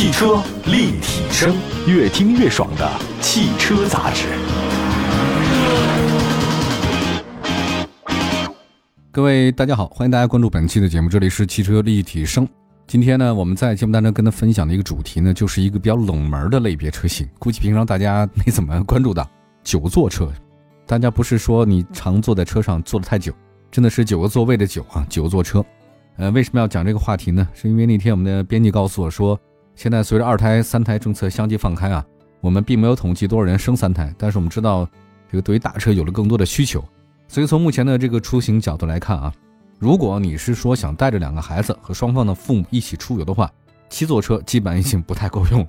汽车立体声，越听越爽的汽车杂志。各位大家好，欢迎大家关注本期的节目，这里是汽车立体声。今天呢，我们在节目当中跟大家分享的一个主题呢，就是一个比较冷门的类别车型，估计平常大家没怎么关注到九座车。大家不是说你常坐在车上坐的太久，真的是九个座位的九啊，九座车。呃，为什么要讲这个话题呢？是因为那天我们的编辑告诉我说，现在随着二胎、三胎政策相继放开啊，我们并没有统计多少人生三胎，但是我们知道这个对于大车有了更多的需求。所以从目前的这个出行角度来看啊，如果你是说想带着两个孩子和双方的父母一起出游的话，七座车基本已经不太够用了。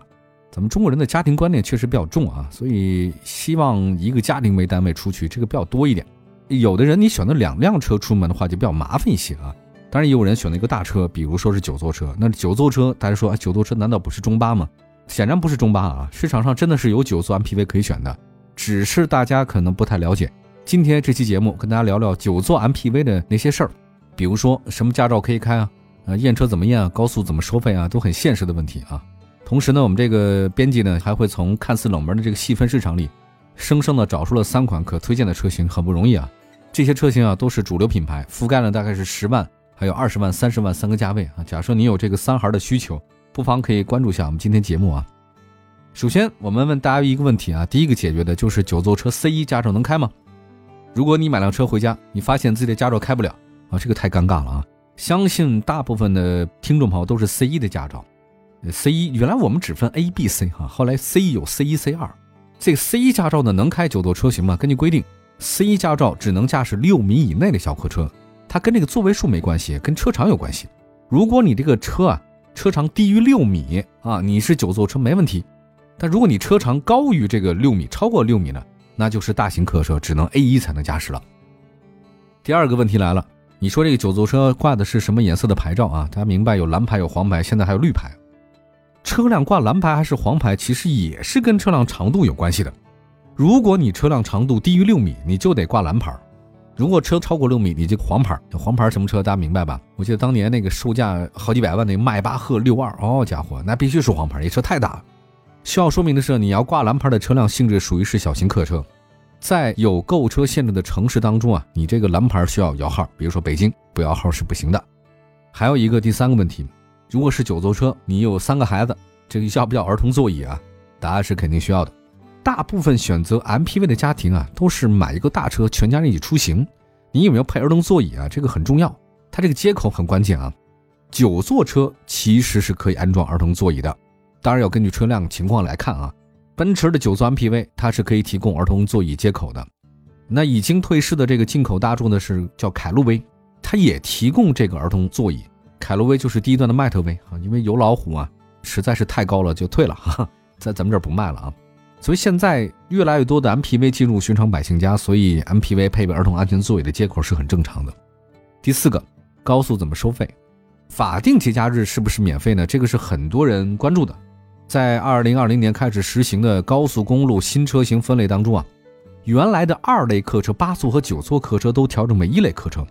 咱们中国人的家庭观念确实比较重啊，所以希望一个家庭为单位出去，这个比较多一点。有的人你选择两辆车出门的话就比较麻烦一些啊。当然也有人选了一个大车，比如说是九座车。那九座车，大家说啊，九座车难道不是中巴吗？显然不是中巴啊。市场上真的是有九座 MPV 可以选的，只是大家可能不太了解。今天这期节目跟大家聊聊九座 MPV 的那些事儿，比如说什么驾照可以开啊，呃，验车怎么验啊，高速怎么收费啊，都很现实的问题啊。同时呢，我们这个编辑呢还会从看似冷门的这个细分市场里，生生的找出了三款可推荐的车型，很不容易啊。这些车型啊都是主流品牌，覆盖了大概是十万还有二十万、三十万三个价位啊。假设你有这个三孩的需求，不妨可以关注一下我们今天节目啊。首先，我们问大家一个问题啊，第一个解决的就是九座车 C1 驾照能开吗？如果你买辆车回家，你发现自己的驾照开不了啊，这个太尴尬了啊！相信大部分的听众朋友都是 C 一的驾照，C 一原来我们只分 A、B、C 哈，后来 C 一有 C 一、C 二，这 C 一驾照呢能开九座车型吗？根据规定，C 一驾照只能驾驶六米以内的小客车，它跟这个座位数没关系，跟车长有关系。如果你这个车啊车长低于六米啊，你是九座车没问题，但如果你车长高于这个六米，超过六米呢？那就是大型客车只能 A 一才能驾驶了。第二个问题来了，你说这个九座车挂的是什么颜色的牌照啊？大家明白有蓝牌有黄牌，现在还有绿牌。车辆挂蓝牌还是黄牌，其实也是跟车辆长度有关系的。如果你车辆长度低于六米，你就得挂蓝牌；如果车超过六米，你就黄牌。黄牌什么车？大家明白吧？我记得当年那个售价好几百万那迈巴赫六二，哦家伙，那必须是黄牌，这车太大了。需要说明的是，你要挂蓝牌的车辆性质属于是小型客车，在有购车限制的城市当中啊，你这个蓝牌需要摇号，比如说北京不摇号是不行的。还有一个第三个问题，如果是九座车，你有三个孩子，这个要不要儿童座椅啊？答案是肯定需要的。大部分选择 MPV 的家庭啊，都是买一个大车，全家人一起出行。你有没有配儿童座椅啊？这个很重要，它这个接口很关键啊。九座车其实是可以安装儿童座椅的。当然要根据车辆情况来看啊，奔驰的九座 MPV 它是可以提供儿童座椅接口的。那已经退市的这个进口大众的是叫凯路威，它也提供这个儿童座椅。凯路威就是低端的迈特威啊，因为有老虎啊实在是太高了就退了，哈，在咱们这儿不卖了啊。所以现在越来越多的 MPV 进入寻常百姓家，所以 MPV 配备儿童安全座椅的接口是很正常的。第四个，高速怎么收费？法定节假日是不是免费呢？这个是很多人关注的。在二零二零年开始实行的高速公路新车型分类当中啊，原来的二类客车、八座和九座客车都调整为一类客车。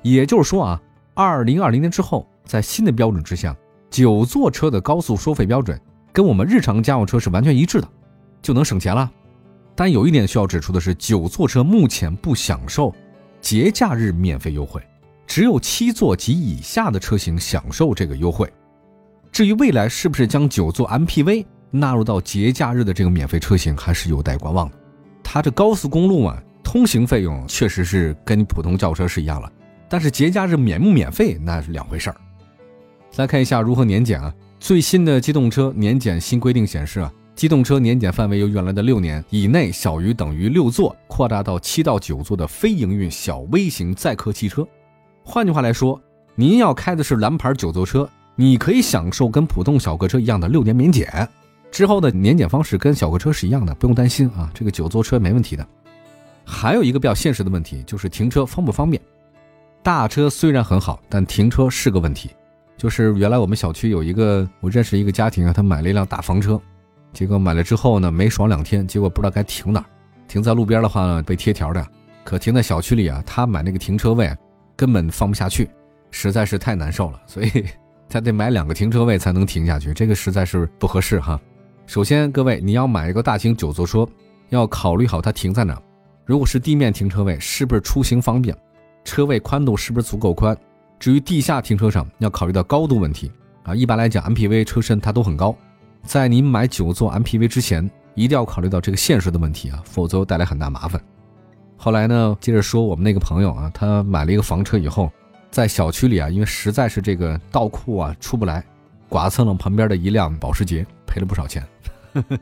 也就是说啊，二零二零年之后，在新的标准之下，九座车的高速收费标准跟我们日常家用车是完全一致的，就能省钱了。但有一点需要指出的是，九座车目前不享受节假日免费优惠，只有七座及以下的车型享受这个优惠。至于未来是不是将九座 MPV 纳入到节假日的这个免费车型，还是有待观望的。它这高速公路啊，通行费用确实是跟普通轿车是一样了，但是节假日免不免费那是两回事儿。来看一下如何年检啊？最新的机动车年检新规定显示啊，机动车年检范围由原来的六年以内小于等于六座，扩大到七到九座的非营运小微型载客汽车。换句话来说，您要开的是蓝牌九座车。你可以享受跟普通小客车一样的六年免检，之后的年检方式跟小客车是一样的，不用担心啊，这个九座车没问题的。还有一个比较现实的问题就是停车方不方便。大车虽然很好，但停车是个问题。就是原来我们小区有一个我认识一个家庭啊，他买了一辆大房车，结果买了之后呢，没爽两天，结果不知道该停哪儿。停在路边的话呢，被贴条的；可停在小区里啊，他买那个停车位根本放不下去，实在是太难受了，所以。他得买两个停车位才能停下去，这个实在是不合适哈。首先，各位你要买一个大型九座车，要考虑好它停在哪。如果是地面停车位，是不是出行方便？车位宽度是不是足够宽？至于地下停车场，要考虑到高度问题啊。一般来讲，MPV 车身它都很高，在您买九座 MPV 之前，一定要考虑到这个现实的问题啊，否则带来很大麻烦。后来呢，接着说我们那个朋友啊，他买了一个房车以后，在小区里啊，因为实在是这个倒库啊出不来，剐蹭了旁边的一辆保时捷，赔了不少钱。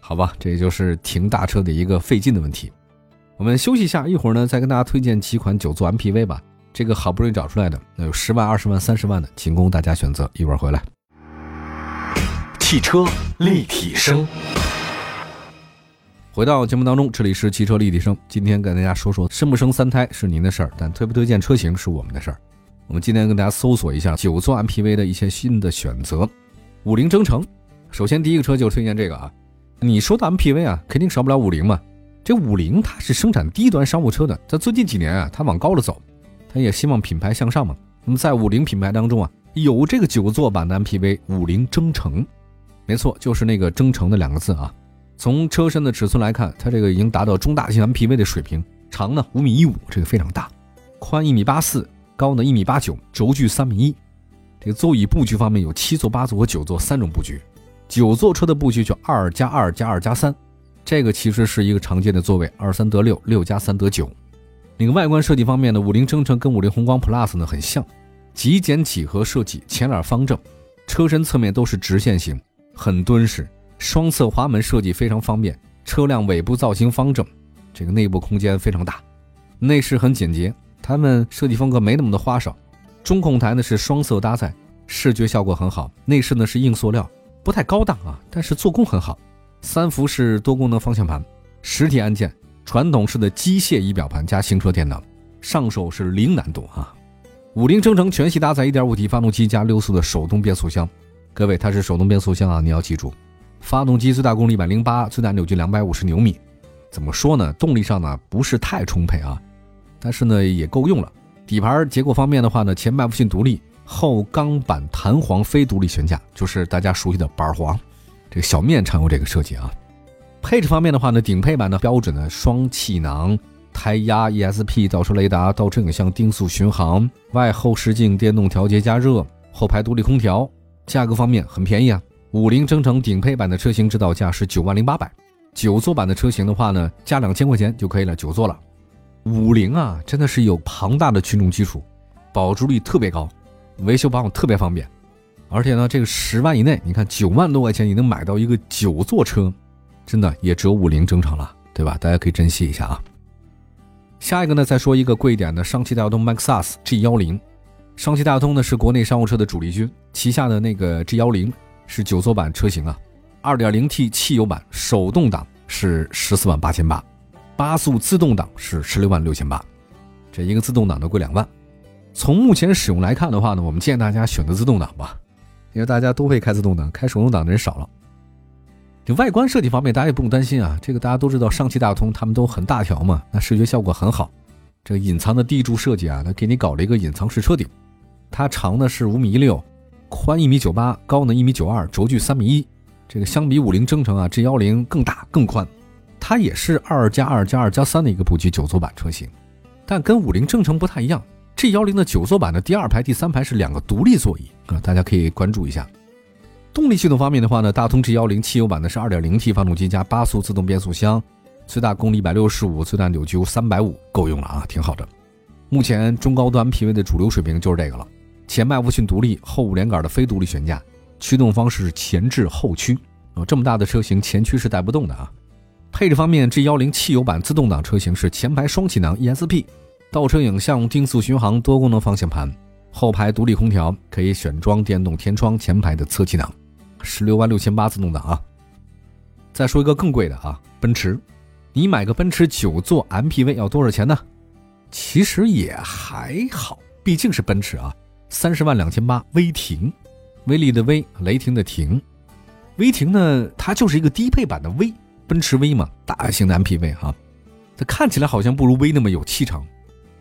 好吧，这也就是停大车的一个费劲的问题。我们休息一下，一会儿呢再跟大家推荐几款九座 MPV 吧。这个好不容易找出来的，那有十万、二十万、三十万的，仅供大家选择。一会儿回来。汽车立体声，回到节目当中，这里是汽车立体声。今天跟大家说说，生不生三胎是您的事儿，但推不推荐车型是我们的事儿。我们今天跟大家搜索一下九座 MPV 的一些新的选择。五菱征程，首先第一个车就推荐这个啊。你说的 MPV 啊，肯定少不了五菱嘛。这五菱它是生产低端商务车的，在最近几年啊，它往高了走，它也希望品牌向上嘛。那么在五菱品牌当中啊，有这个九座版的 MPV 五菱征程，没错，就是那个征程的两个字啊。从车身的尺寸来看，它这个已经达到中大型 MPV 的水平，长呢五米一五，这个非常大，宽一米八四，高呢一米八九，轴距三米一。这个座椅布局方面有七座、八座和九座三种布局，九座车的布局就二加二加二加三。这个其实是一个常见的座位，二三得六，六加三得九。那个外观设计方面呢，五菱征程跟五菱宏光 Plus 呢很像，极简几何设计，前脸方正，车身侧面都是直线型，很敦实。双侧滑门设计非常方便，车辆尾部造型方正，这个内部空间非常大，内饰很简洁。他们设计风格没那么的花哨，中控台呢是双色搭载，视觉效果很好。内饰呢是硬塑料，不太高档啊，但是做工很好。三幅式多功能方向盘，实体按键，传统式的机械仪表盘加行车电脑，上手是零难度啊。五菱征程全系搭载 1.5T 发动机加六速的手动变速箱，各位它是手动变速箱啊，你要记住，发动机最大功率一百零八，最大扭矩两百五十牛米。怎么说呢？动力上呢不是太充沛啊，但是呢也够用了。底盘结构方面的话呢，前麦弗逊独立，后钢板弹簧非独立悬架，就是大家熟悉的板簧。这个小面常用这个设计啊，配置方面的话呢，顶配版的标准的双气囊、胎压、ESP、倒车雷达、倒车影像、定速巡航、外后视镜电动调节加热、后排独立空调。价格方面很便宜啊，五菱征程顶配版的车型指导价是九万零八百，九座版的车型的话呢，加两千块钱就可以了，九座了。五菱啊，真的是有庞大的群众基础，保值率特别高，维修保养特别方便。而且呢，这个十万以内，你看九万多块钱你能买到一个九座车，真的也只有五菱征程了，对吧？大家可以珍惜一下啊。下一个呢，再说一个贵一点的上汽大通 MAXUS G 幺零。上汽大通呢是国内商务车的主力军，旗下的那个 G 幺零是九座版车型啊，二点零 T 汽油版手动挡是十四万八千八，八速自动挡是十六万六千八，这一个自动挡都贵两万。从目前使用来看的话呢，我们建议大家选择自动挡吧。因为大家都会开自动挡，开手动挡的人少了。就外观设计方面，大家也不用担心啊。这个大家都知道，上汽大通他们都很大条嘛，那视觉效果很好。这隐藏的地柱设计啊，它给你搞了一个隐藏式车顶。它长呢是五米一六，宽一米九八，高呢一米九二，轴距三米一。这个相比五菱征程啊，G 幺零更大更宽。它也是二加二加二加三的一个布局九座版车型，但跟五菱征程不太一样。G 幺零的九座版的第二排、第三排是两个独立座椅啊，大家可以关注一下。动力系统方面的话呢，大通 G 幺零汽油版的是二点零 T 发动机加八速自动变速箱，最大功率一百六十五，最大扭矩三百五，够用了啊，挺好的。目前中高端 MPV 的主流水平就是这个了。前麦弗逊独立，后五连杆的非独立悬架，驱动方式是前置后驱啊，这么大的车型前驱是带不动的啊。配置方面，G 幺零汽油版自动挡车型是前排双气囊 ESP。倒车影像、定速巡航、多功能方向盘，后排独立空调，可以选装电动天窗，前排的侧气囊，十六万六千八自动挡啊。再说一个更贵的啊，奔驰，你买个奔驰九座 MPV 要多少钱呢？其实也还好，毕竟是奔驰啊，三十万两千八。威霆，威力的威，雷霆的霆，威霆呢，它就是一个低配版的威，奔驰威嘛，大型的 MPV 哈，它看起来好像不如威那么有气场。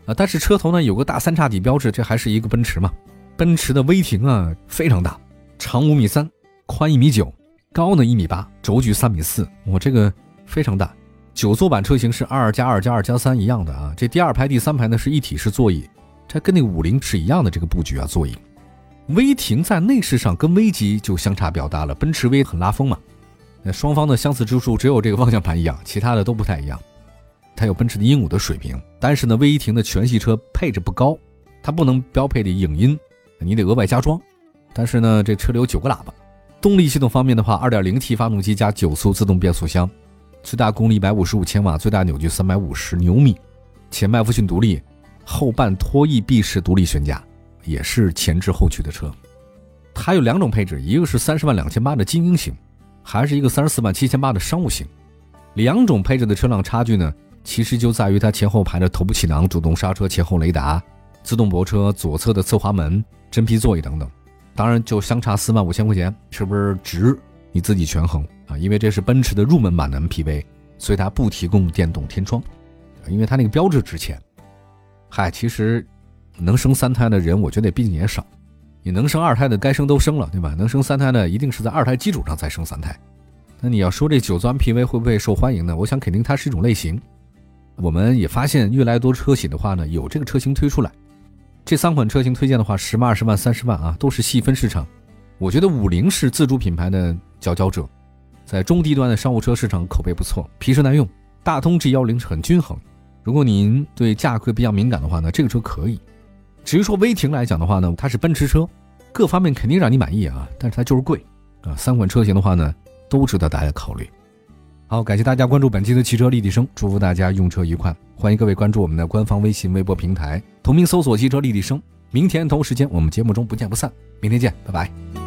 啊，但是车头呢有个大三叉戟标志，这还是一个奔驰嘛？奔驰的威霆啊，非常大，长五米三，宽一米九，高呢一米八，轴距三米四，我这个非常大。九座版车型是二加二加二加三一样的啊，这第二排、第三排呢是一体式座椅，它跟那五菱是一样的这个布局啊，座椅。威霆在内饰上跟威级就相差比较大了，奔驰威很拉风嘛，那双方的相似之处只有这个方向盘一样，其他的都不太一样。它有奔驰的鹦鹉的水平，但是呢，威霆的全系车配置不高，它不能标配的影音，你得额外加装。但是呢，这车里有九个喇叭。动力系统方面的话，2.0T 发动机加九速自动变速箱，最大功率155千瓦，最大扭矩350牛米，前麦弗逊独立，后半拖曳闭式独立悬架。也是前置后驱的车，它有两种配置，一个是三十万两千八的精英型，还是一个三十四万七千八的商务型。两种配置的车辆差距呢，其实就在于它前后排的头部气囊、主动刹车、前后雷达、自动泊车、左侧的侧滑门、真皮座椅等等。当然，就相差四万五千块钱，是不是值？你自己权衡啊。因为这是奔驰的入门版的 MPV，所以它不提供电动天窗，因为它那个标志值钱。嗨，其实。能生三胎的人，我觉得毕竟也少。你能生二胎的，该生都生了，对吧？能生三胎的，一定是在二胎基础上再生三胎。那你要说这九座 MPV 会不会受欢迎呢？我想肯定它是一种类型。我们也发现越来越多车企的话呢，有这个车型推出来。这三款车型推荐的话，十万、二十万、三十万啊，都是细分市场。我觉得五菱是自主品牌的佼佼者，在中低端的商务车市场口碑不错，皮实耐用。大通 G 幺零是很均衡。如果您对价格比较敏感的话呢，这个车可以。至于说威霆来讲的话呢，它是奔驰车，各方面肯定让你满意啊，但是它就是贵啊。三款车型的话呢，都值得大家考虑。好，感谢大家关注本期的汽车立体声，祝福大家用车愉快。欢迎各位关注我们的官方微信、微博平台，同名搜索“汽车立体声”。明天同时间我们节目中不见不散。明天见，拜拜。